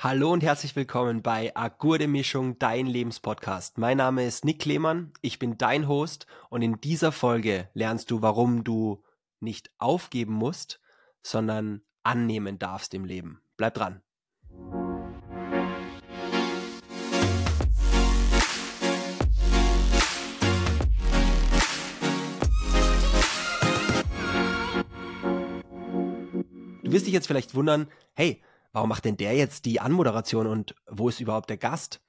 Hallo und herzlich willkommen bei Agurde Mischung, dein Lebenspodcast. Mein Name ist Nick Lehmann, ich bin dein Host und in dieser Folge lernst du, warum du nicht aufgeben musst, sondern annehmen darfst im Leben. Bleib dran. Du wirst dich jetzt vielleicht wundern, hey, warum macht denn der jetzt die Anmoderation und wo ist überhaupt der Gast?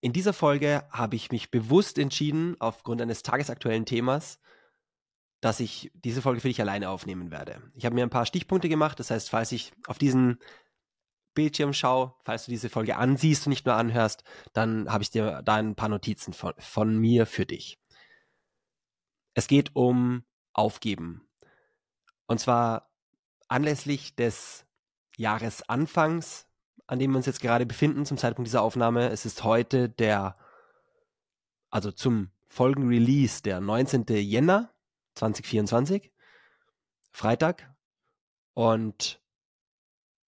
In dieser Folge habe ich mich bewusst entschieden, aufgrund eines tagesaktuellen Themas, dass ich diese Folge für dich alleine aufnehmen werde. Ich habe mir ein paar Stichpunkte gemacht, das heißt, falls ich auf diesen Bildschirm schaue, falls du diese Folge ansiehst und nicht nur anhörst, dann habe ich dir da ein paar Notizen von, von mir für dich. Es geht um Aufgeben. Und zwar anlässlich des Jahresanfangs, an dem wir uns jetzt gerade befinden, zum Zeitpunkt dieser Aufnahme. Es ist heute der, also zum Folgenrelease, der 19. Jänner 2024, Freitag. Und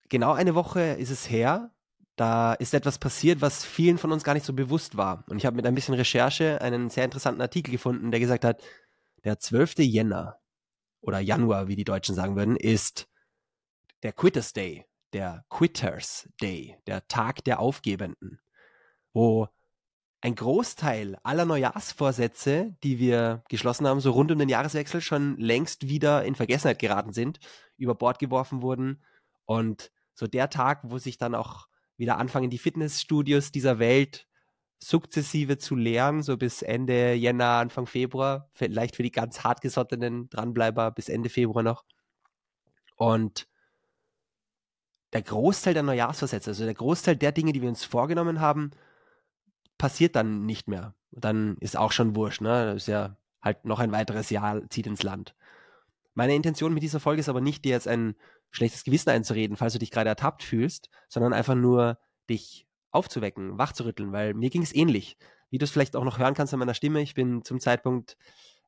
genau eine Woche ist es her, da ist etwas passiert, was vielen von uns gar nicht so bewusst war. Und ich habe mit ein bisschen Recherche einen sehr interessanten Artikel gefunden, der gesagt hat, der 12. Jänner oder Januar, wie die Deutschen sagen würden, ist der Quitters Day, der Quitters Day, der Tag der Aufgebenden, wo ein Großteil aller Neujahrsvorsätze, die wir geschlossen haben, so rund um den Jahreswechsel, schon längst wieder in Vergessenheit geraten sind, über Bord geworfen wurden. Und so der Tag, wo sich dann auch wieder anfangen, die Fitnessstudios dieser Welt sukzessive zu leeren, so bis Ende Jänner, Anfang Februar, vielleicht für die ganz hartgesottenen Dranbleiber bis Ende Februar noch. Und der Großteil der Neujahrsvorsätze, also der Großteil der Dinge, die wir uns vorgenommen haben, passiert dann nicht mehr. Dann ist auch schon wurscht, ne? Das ist ja halt noch ein weiteres Jahr zieht ins Land. Meine Intention mit dieser Folge ist aber nicht, dir jetzt ein schlechtes Gewissen einzureden, falls du dich gerade ertappt fühlst, sondern einfach nur dich aufzuwecken, wachzurütteln, weil mir ging es ähnlich. Wie du es vielleicht auch noch hören kannst an meiner Stimme, ich bin zum Zeitpunkt,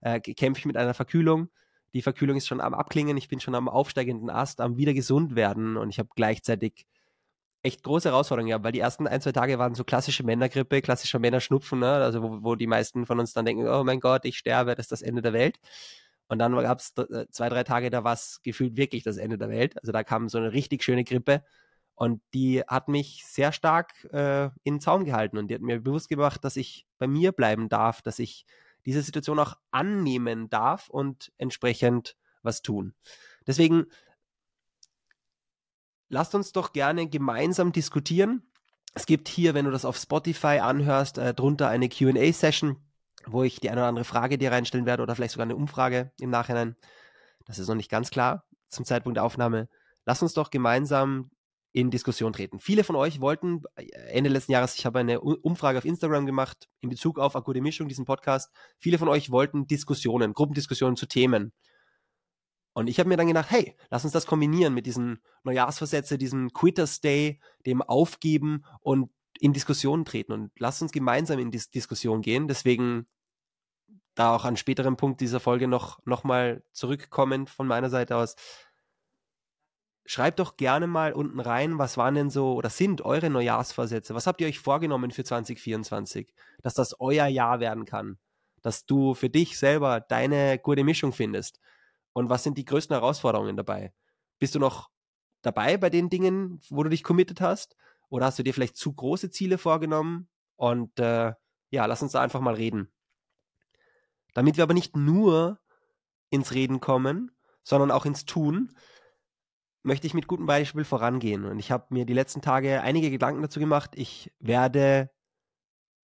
äh, kämpfe ich mit einer Verkühlung, die Verkühlung ist schon am Abklingen, ich bin schon am aufsteigenden Ast, am wieder gesund werden und ich habe gleichzeitig echt große Herausforderungen gehabt, weil die ersten ein, zwei Tage waren so klassische Männergrippe, klassischer Männerschnupfen, ne? also wo, wo die meisten von uns dann denken, oh mein Gott, ich sterbe, das ist das Ende der Welt. Und dann gab es äh, zwei, drei Tage, da war es gefühlt wirklich das Ende der Welt. Also da kam so eine richtig schöne Grippe und die hat mich sehr stark äh, in den Zaum gehalten und die hat mir bewusst gemacht, dass ich bei mir bleiben darf, dass ich diese Situation auch annehmen darf und entsprechend was tun. Deswegen lasst uns doch gerne gemeinsam diskutieren. Es gibt hier, wenn du das auf Spotify anhörst, äh, drunter eine QA-Session, wo ich die eine oder andere Frage dir reinstellen werde oder vielleicht sogar eine Umfrage im Nachhinein. Das ist noch nicht ganz klar zum Zeitpunkt der Aufnahme. Lass uns doch gemeinsam in Diskussion treten. Viele von euch wollten äh, Ende letzten Jahres, ich habe eine Umfrage auf Instagram gemacht in Bezug auf Akute Mischung, diesen Podcast. Viele von euch wollten Diskussionen, Gruppendiskussionen zu Themen. Und ich habe mir dann gedacht, hey, lass uns das kombinieren mit diesen Neujahrsversätze, diesem Quitters Day, dem Aufgeben und in Diskussionen treten und lass uns gemeinsam in die Diskussion gehen. Deswegen da auch an späteren Punkt dieser Folge noch, noch mal zurückkommend von meiner Seite aus, schreibt doch gerne mal unten rein, was waren denn so oder sind eure Neujahrsvorsätze? Was habt ihr euch vorgenommen für 2024, dass das euer Jahr werden kann? Dass du für dich selber deine gute Mischung findest? Und was sind die größten Herausforderungen dabei? Bist du noch dabei bei den Dingen, wo du dich committed hast? Oder hast du dir vielleicht zu große Ziele vorgenommen? Und äh, ja, lass uns da einfach mal reden. Damit wir aber nicht nur ins Reden kommen, sondern auch ins Tun, möchte ich mit gutem Beispiel vorangehen. Und ich habe mir die letzten Tage einige Gedanken dazu gemacht. Ich werde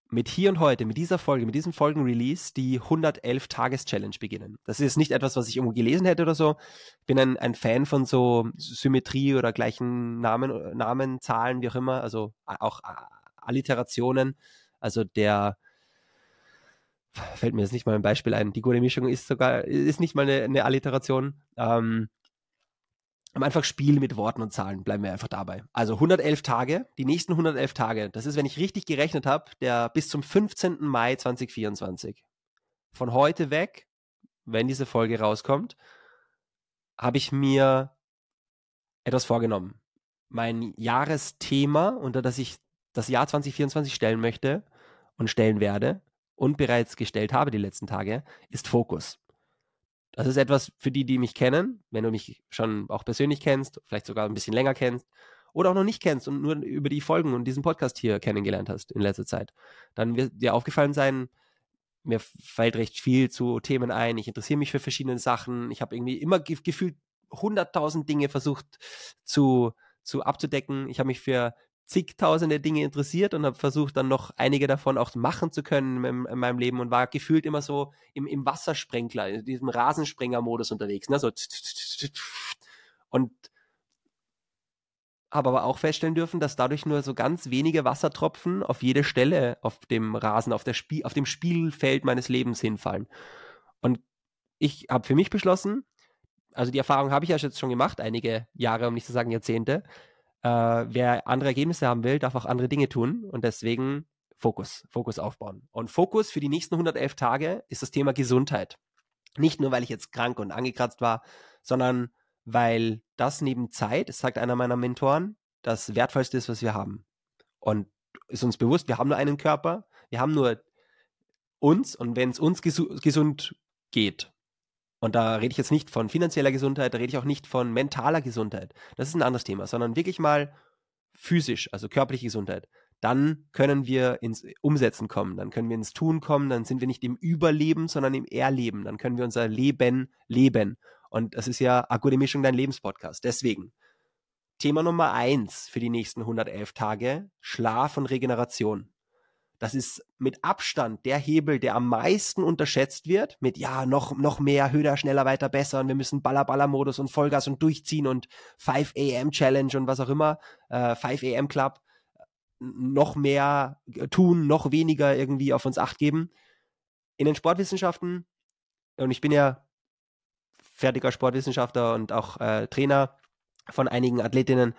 mit hier und heute, mit dieser Folge, mit diesem Folgenrelease die 111-Tages-Challenge beginnen. Das ist nicht etwas, was ich irgendwo gelesen hätte oder so. Ich bin ein, ein Fan von so Symmetrie oder gleichen Namen, Namen, Zahlen, wie auch immer, also auch Alliterationen. Also der fällt mir jetzt nicht mal ein Beispiel ein. Die gute Mischung ist sogar, ist nicht mal eine, eine Alliteration. Ähm, am einfach Spiel mit Worten und Zahlen, bleiben wir einfach dabei. Also 111 Tage, die nächsten 111 Tage, das ist, wenn ich richtig gerechnet habe, der bis zum 15. Mai 2024. Von heute weg, wenn diese Folge rauskommt, habe ich mir etwas vorgenommen. mein Jahresthema, unter das ich das Jahr 2024 stellen möchte und stellen werde und bereits gestellt habe die letzten Tage, ist Fokus. Das ist etwas für die, die mich kennen, wenn du mich schon auch persönlich kennst, vielleicht sogar ein bisschen länger kennst oder auch noch nicht kennst und nur über die Folgen und diesen Podcast hier kennengelernt hast in letzter Zeit. Dann wird dir aufgefallen sein, mir fällt recht viel zu Themen ein. Ich interessiere mich für verschiedene Sachen. Ich habe irgendwie immer ge gefühlt hunderttausend Dinge versucht zu, zu abzudecken. Ich habe mich für zigtausende Dinge interessiert und habe versucht, dann noch einige davon auch machen zu können in, in, meinem Leben und war gefühlt immer so im, im Wassersprenkler, in diesem Rasensprenger-Modus unterwegs. Ne? So und habe aber auch feststellen dürfen, dass dadurch nur so ganz wenige Wassertropfen auf jede Stelle auf dem Rasen, auf, der Spiel, auf dem Spielfeld meines Lebens hinfallen. Und ich habe für mich beschlossen, also die Erfahrung habe ich ja jetzt schon gemacht, einige Jahre, um nicht zu sagen Jahrzehnte. Äh, wer andere Ergebnisse haben will, darf auch andere Dinge tun und deswegen Fokus, Fokus aufbauen. Und Fokus für die nächsten 111 Tage ist das Thema Gesundheit. Nicht nur, weil ich jetzt krank und angekratzt war, sondern weil das neben Zeit, das sagt einer meiner Mentoren, das Wertvollste ist, was wir haben. Und ist uns bewusst, wir haben nur einen Körper, wir haben nur uns und wenn es uns gesu gesund geht, und da rede ich jetzt nicht von finanzieller Gesundheit, da rede ich auch nicht von mentaler Gesundheit, das ist ein anderes Thema, sondern wirklich mal physisch, also körperliche Gesundheit, dann können wir ins Umsetzen kommen, dann können wir ins Tun kommen, dann sind wir nicht im Überleben, sondern im Erleben, dann können wir unser Leben leben. Und das ist ja gute Mischung dein Lebenspodcast. Deswegen, Thema Nummer eins für die nächsten 111 Tage, Schlaf und Regeneration. Das ist mit Abstand der Hebel, der am meisten unterschätzt wird. Mit ja, noch, noch mehr, höher, schneller, weiter, besser. Und wir müssen Baller-Baller-Modus und Vollgas und durchziehen und 5 AM Challenge und was auch immer. Äh, 5 AM Club. Noch mehr tun, noch weniger irgendwie auf uns Acht geben. In den Sportwissenschaften, und ich bin ja fertiger Sportwissenschaftler und auch äh, Trainer von einigen Athletinnen,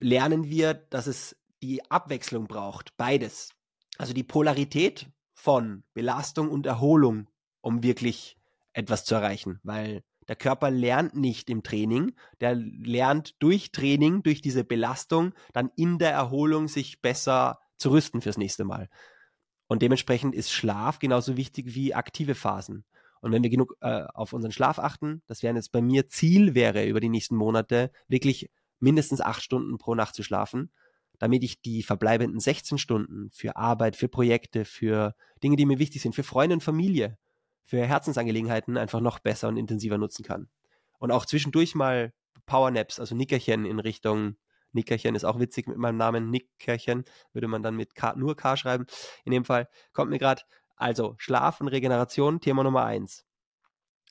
lernen wir, dass es die Abwechslung braucht, beides. Also die Polarität von Belastung und Erholung, um wirklich etwas zu erreichen, weil der Körper lernt nicht im Training, der lernt durch Training, durch diese Belastung, dann in der Erholung sich besser zu rüsten fürs nächste Mal. Und dementsprechend ist Schlaf genauso wichtig wie aktive Phasen. Und wenn wir genug äh, auf unseren Schlaf achten, das wären jetzt bei mir Ziel wäre über die nächsten Monate, wirklich mindestens acht Stunden pro Nacht zu schlafen, damit ich die verbleibenden 16 Stunden für Arbeit, für Projekte, für Dinge, die mir wichtig sind, für Freunde und Familie, für Herzensangelegenheiten einfach noch besser und intensiver nutzen kann. Und auch zwischendurch mal Powernaps, also Nickerchen in Richtung, Nickerchen ist auch witzig mit meinem Namen, Nickerchen, würde man dann mit K, nur K schreiben. In dem Fall kommt mir gerade also Schlaf und Regeneration, Thema Nummer eins.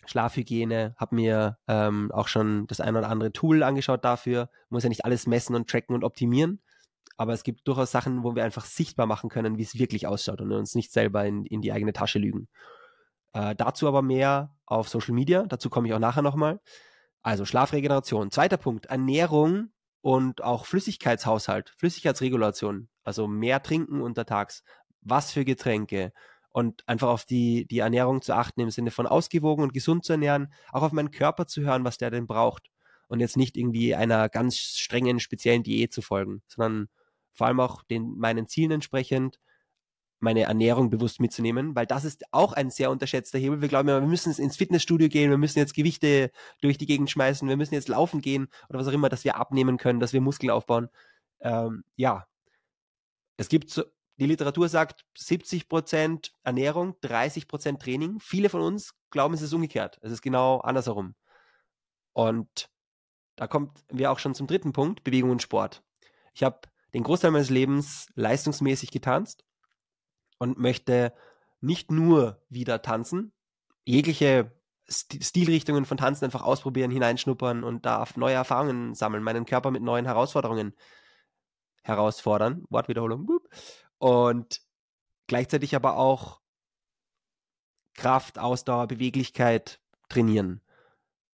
Schlafhygiene, habe mir ähm, auch schon das ein oder andere Tool angeschaut dafür. Muss ja nicht alles messen und tracken und optimieren, aber es gibt durchaus Sachen, wo wir einfach sichtbar machen können, wie es wirklich ausschaut und uns nicht selber in, in die eigene Tasche lügen. Äh, dazu aber mehr auf Social Media, dazu komme ich auch nachher nochmal. Also Schlafregeneration. Zweiter Punkt, Ernährung und auch Flüssigkeitshaushalt, Flüssigkeitsregulation, also mehr trinken untertags. Was für Getränke, und einfach auf die, die Ernährung zu achten, im Sinne von ausgewogen und gesund zu ernähren, auch auf meinen Körper zu hören, was der denn braucht. Und jetzt nicht irgendwie einer ganz strengen, speziellen Diät zu folgen, sondern vor allem auch den, meinen Zielen entsprechend meine Ernährung bewusst mitzunehmen, weil das ist auch ein sehr unterschätzter Hebel. Wir glauben, wir müssen ins Fitnessstudio gehen, wir müssen jetzt Gewichte durch die Gegend schmeißen, wir müssen jetzt laufen gehen oder was auch immer, dass wir abnehmen können, dass wir Muskeln aufbauen. Ähm, ja, es gibt die Literatur sagt 70% Ernährung, 30% Training. Viele von uns glauben, es ist umgekehrt. Es ist genau andersherum. Und da kommt wir auch schon zum dritten Punkt, Bewegung und Sport. Ich habe den Großteil meines Lebens leistungsmäßig getanzt und möchte nicht nur wieder tanzen, jegliche Stilrichtungen von Tanzen einfach ausprobieren, hineinschnuppern und da neue Erfahrungen sammeln, meinen Körper mit neuen Herausforderungen herausfordern. Wortwiederholung. Und gleichzeitig aber auch Kraft, Ausdauer, Beweglichkeit trainieren.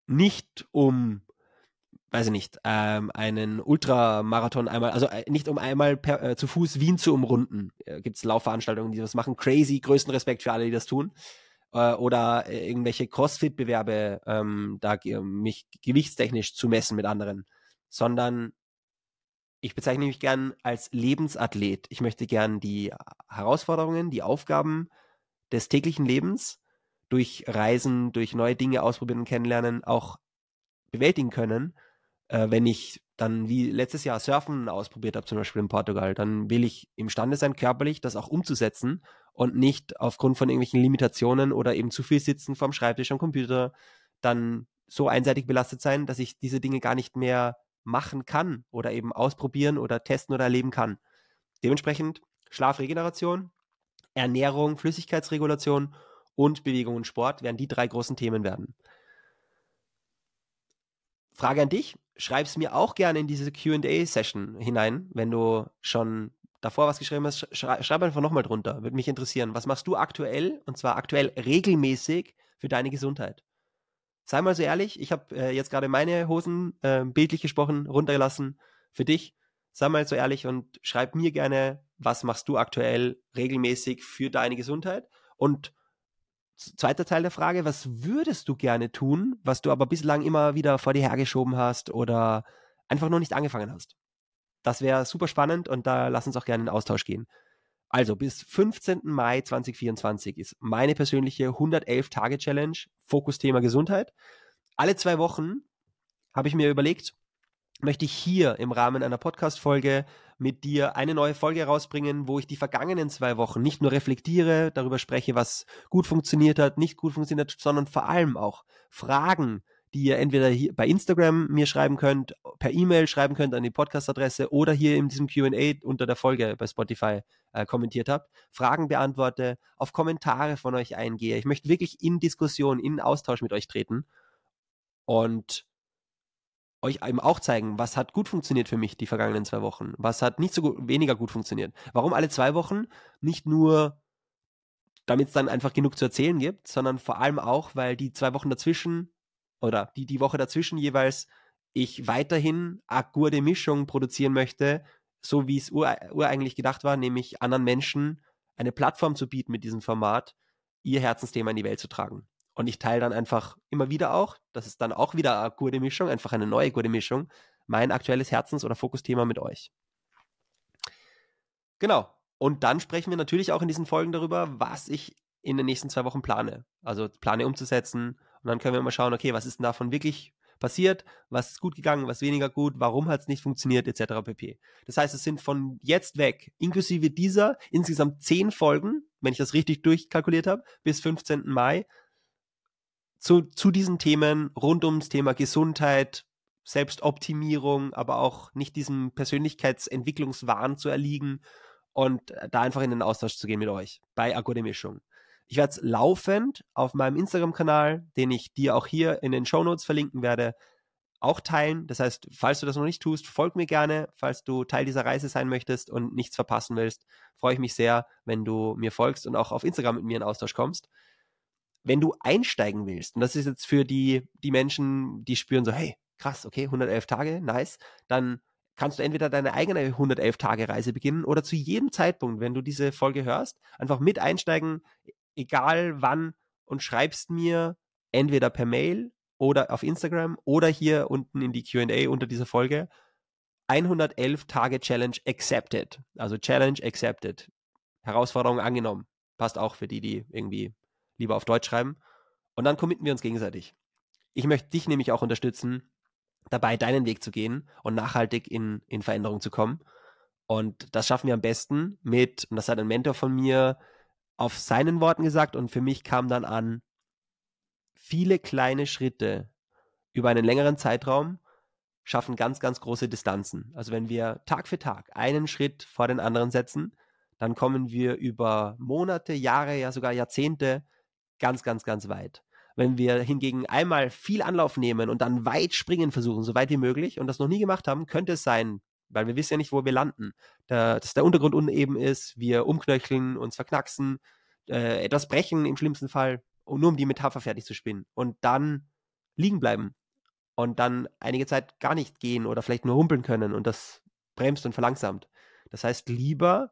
Nicht um, weiß ich nicht, ähm, einen Ultramarathon einmal, also äh, nicht um einmal per, äh, zu Fuß Wien zu umrunden. Äh, Gibt es Laufveranstaltungen, die das machen. Crazy, größten Respekt für alle, die das tun. Äh, oder äh, irgendwelche Crossfit-Bewerbe, ähm, da mich gewichtstechnisch zu messen mit anderen. Sondern ich bezeichne mich gern als Lebensathlet. Ich möchte gern die Herausforderungen, die Aufgaben des täglichen Lebens durch Reisen, durch neue Dinge ausprobieren kennenlernen auch bewältigen können. Äh, wenn ich dann wie letztes Jahr Surfen ausprobiert habe, zum Beispiel in Portugal, dann will ich imstande sein, körperlich das auch umzusetzen und nicht aufgrund von irgendwelchen Limitationen oder eben zu viel sitzen vorm Schreibtisch am Computer dann so einseitig belastet sein, dass ich diese Dinge gar nicht mehr machen kann oder eben ausprobieren oder testen oder erleben kann. Dementsprechend Schlafregeneration, Ernährung, Flüssigkeitsregulation und Bewegung und Sport werden die drei großen Themen werden. Frage an dich, schreib es mir auch gerne in diese QA-Session hinein, wenn du schon davor was geschrieben hast. Schrei schreib einfach nochmal drunter, würde mich interessieren. Was machst du aktuell und zwar aktuell regelmäßig für deine Gesundheit? Sei mal so ehrlich, ich habe äh, jetzt gerade meine Hosen, äh, bildlich gesprochen, runtergelassen für dich. Sei mal so ehrlich und schreib mir gerne, was machst du aktuell regelmäßig für deine Gesundheit? Und zweiter Teil der Frage, was würdest du gerne tun, was du aber bislang immer wieder vor dir hergeschoben hast oder einfach noch nicht angefangen hast? Das wäre super spannend und da lass uns auch gerne in Austausch gehen. Also bis 15. Mai 2024 ist meine persönliche 111-Tage-Challenge, Fokusthema Gesundheit. Alle zwei Wochen habe ich mir überlegt, möchte ich hier im Rahmen einer Podcast-Folge mit dir eine neue Folge rausbringen, wo ich die vergangenen zwei Wochen nicht nur reflektiere, darüber spreche, was gut funktioniert hat, nicht gut funktioniert hat, sondern vor allem auch Fragen, die ihr entweder hier bei Instagram mir schreiben könnt, per E-Mail schreiben könnt an die Podcast-Adresse oder hier in diesem QA unter der Folge bei Spotify äh, kommentiert habt, Fragen beantworte, auf Kommentare von euch eingehe. Ich möchte wirklich in Diskussion, in Austausch mit euch treten und euch eben auch zeigen, was hat gut funktioniert für mich die vergangenen zwei Wochen, was hat nicht so gut, weniger gut funktioniert. Warum alle zwei Wochen? Nicht nur, damit es dann einfach genug zu erzählen gibt, sondern vor allem auch, weil die zwei Wochen dazwischen oder die, die Woche dazwischen jeweils ich weiterhin eine gute Mischung produzieren möchte, so wie es ureigentlich gedacht war, nämlich anderen Menschen eine Plattform zu bieten mit diesem Format, ihr Herzensthema in die Welt zu tragen. Und ich teile dann einfach immer wieder auch, das ist dann auch wieder eine gute Mischung, einfach eine neue gute Mischung, mein aktuelles Herzens- oder Fokusthema mit euch. Genau. Und dann sprechen wir natürlich auch in diesen Folgen darüber, was ich in den nächsten zwei Wochen plane. Also plane umzusetzen. Und dann können wir mal schauen, okay, was ist denn davon wirklich passiert, was ist gut gegangen, was weniger gut, warum hat es nicht funktioniert, etc. pp. Das heißt, es sind von jetzt weg, inklusive dieser, insgesamt zehn Folgen, wenn ich das richtig durchkalkuliert habe, bis 15. Mai, zu, zu diesen Themen rund ums Thema Gesundheit, Selbstoptimierung, aber auch nicht diesem Persönlichkeitsentwicklungswahn zu erliegen und da einfach in den Austausch zu gehen mit euch bei Akute Mischung. Ich werde es laufend auf meinem Instagram-Kanal, den ich dir auch hier in den Show Notes verlinken werde, auch teilen. Das heißt, falls du das noch nicht tust, folg mir gerne. Falls du Teil dieser Reise sein möchtest und nichts verpassen willst, freue ich mich sehr, wenn du mir folgst und auch auf Instagram mit mir in Austausch kommst wenn du einsteigen willst, und das ist jetzt für die, die Menschen, die spüren so, hey, krass, okay, 111 Tage, nice, dann kannst du entweder deine eigene 111 Tage Reise beginnen oder zu jedem Zeitpunkt, wenn du diese Folge hörst, einfach mit einsteigen, egal wann und schreibst mir entweder per Mail oder auf Instagram oder hier unten in die Q&A unter dieser Folge 111 Tage Challenge accepted. Also Challenge accepted. Herausforderung angenommen. Passt auch für die, die irgendwie lieber auf Deutsch schreiben. Und dann committen wir uns gegenseitig. Ich möchte dich nämlich auch unterstützen, dabei deinen Weg zu gehen und nachhaltig in, in Veränderung zu kommen. Und das schaffen wir am besten mit, und das hat ein Mentor von mir auf seinen Worten gesagt, und für mich kam dann an, viele kleine Schritte über einen längeren Zeitraum schaffen ganz, ganz große Distanzen. Also wenn wir Tag für Tag einen Schritt vor den anderen setzen, dann kommen wir über Monate, Jahre, ja sogar Jahrzehnte ganz, ganz, ganz weit. Wenn wir hingegen einmal viel Anlauf nehmen und dann weit springen versuchen, so weit wie möglich, und das noch nie gemacht haben, könnte es sein, weil wir wissen ja nicht, wo wir landen, da, dass der Untergrund uneben ist, wir umknöcheln, uns verknacksen, äh, etwas brechen im schlimmsten Fall, nur um die Metapher fertig zu spinnen. Und dann liegen bleiben. Und dann einige Zeit gar nicht gehen oder vielleicht nur humpeln können und das bremst und verlangsamt. Das heißt, lieber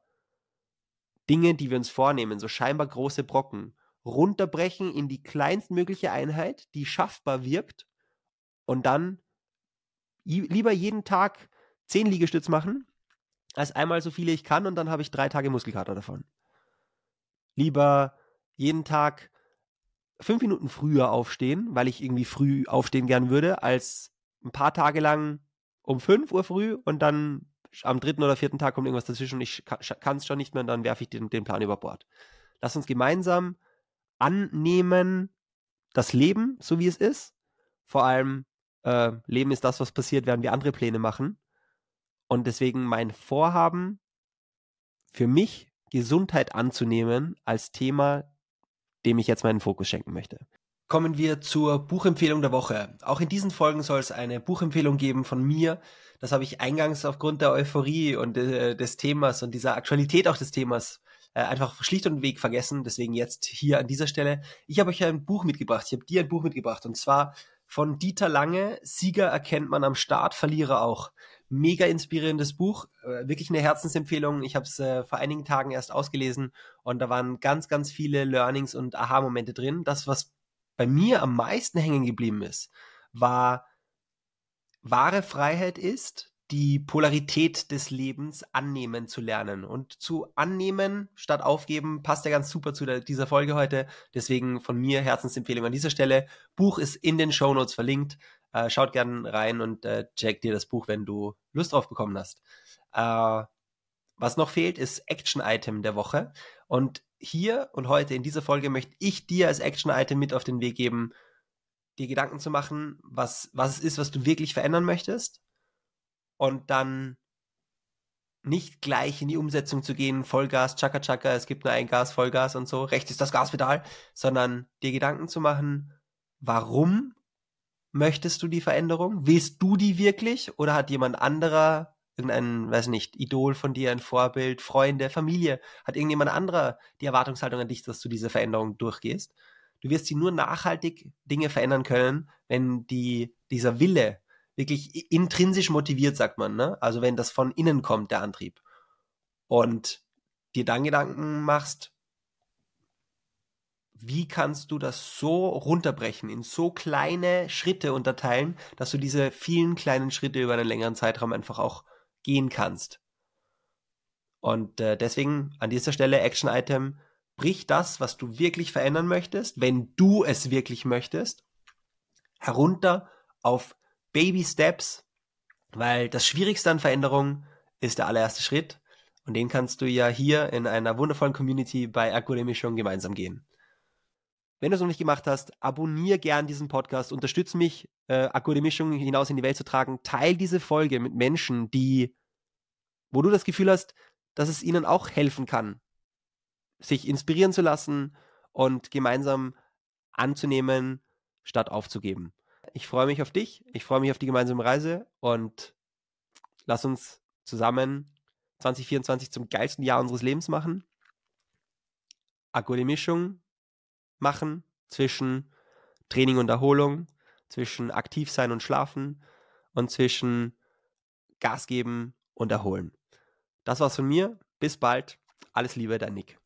Dinge, die wir uns vornehmen, so scheinbar große Brocken, runterbrechen in die kleinstmögliche Einheit, die schaffbar wirkt und dann lieber jeden Tag zehn Liegestütz machen, als einmal so viele ich kann und dann habe ich drei Tage Muskelkater davon. Lieber jeden Tag fünf Minuten früher aufstehen, weil ich irgendwie früh aufstehen gern würde, als ein paar Tage lang um fünf Uhr früh und dann am dritten oder vierten Tag kommt irgendwas dazwischen und ich kann es schon nicht mehr und dann werfe ich den, den Plan über Bord. Lass uns gemeinsam annehmen, das Leben, so wie es ist. Vor allem, äh, Leben ist das, was passiert, während wir andere Pläne machen. Und deswegen mein Vorhaben, für mich Gesundheit anzunehmen als Thema, dem ich jetzt meinen Fokus schenken möchte. Kommen wir zur Buchempfehlung der Woche. Auch in diesen Folgen soll es eine Buchempfehlung geben von mir. Das habe ich eingangs aufgrund der Euphorie und äh, des Themas und dieser Aktualität auch des Themas äh, einfach schlicht und weg vergessen. Deswegen jetzt hier an dieser Stelle. Ich habe euch ein Buch mitgebracht. Ich habe dir ein Buch mitgebracht und zwar von Dieter Lange. Sieger erkennt man am Start, Verlierer auch. Mega inspirierendes Buch, äh, wirklich eine Herzensempfehlung. Ich habe es äh, vor einigen Tagen erst ausgelesen und da waren ganz, ganz viele Learnings und Aha-Momente drin. Das, was bei mir am meisten hängen geblieben ist, war, wahre Freiheit ist, die Polarität des Lebens annehmen zu lernen. Und zu annehmen statt aufgeben passt ja ganz super zu der, dieser Folge heute. Deswegen von mir Herzensempfehlung an dieser Stelle. Buch ist in den Show Notes verlinkt. Äh, schaut gerne rein und äh, check dir das Buch, wenn du Lust drauf bekommen hast. Äh, was noch fehlt, ist Action-Item der Woche. Und hier und heute in dieser Folge möchte ich dir als Action-Item mit auf den Weg geben, dir Gedanken zu machen, was, was es ist, was du wirklich verändern möchtest und dann nicht gleich in die Umsetzung zu gehen, Vollgas, Chaka Chaka, es gibt nur ein Gas, Vollgas und so, rechts ist das Gaspedal, sondern dir Gedanken zu machen, warum möchtest du die Veränderung? Willst du die wirklich oder hat jemand anderer, irgendein, weiß nicht, Idol von dir, ein Vorbild, Freunde, Familie, hat irgendjemand anderer die Erwartungshaltung an dich, dass du diese Veränderung durchgehst? Du wirst sie nur nachhaltig Dinge verändern können, wenn die, dieser Wille wirklich intrinsisch motiviert, sagt man, ne? Also wenn das von innen kommt, der Antrieb. Und dir dann Gedanken machst, wie kannst du das so runterbrechen, in so kleine Schritte unterteilen, dass du diese vielen kleinen Schritte über einen längeren Zeitraum einfach auch gehen kannst. Und äh, deswegen an dieser Stelle Action Item, brich das, was du wirklich verändern möchtest, wenn du es wirklich möchtest, herunter auf Baby Steps, weil das Schwierigste an Veränderung ist der allererste Schritt und den kannst du ja hier in einer wundervollen Community bei Akademie schon gemeinsam gehen. Wenn du es noch nicht gemacht hast, abonniere gern diesen Podcast, unterstütze mich, äh, Akademischung hinaus in die Welt zu tragen. Teil diese Folge mit Menschen, die, wo du das Gefühl hast, dass es ihnen auch helfen kann, sich inspirieren zu lassen und gemeinsam anzunehmen, statt aufzugeben. Ich freue mich auf dich. Ich freue mich auf die gemeinsame Reise und lass uns zusammen 2024 zum geilsten Jahr unseres Lebens machen. Akkurat Mischung machen zwischen Training und Erholung, zwischen aktiv sein und schlafen und zwischen Gas geben und erholen. Das war's von mir. Bis bald. Alles Liebe, dein Nick.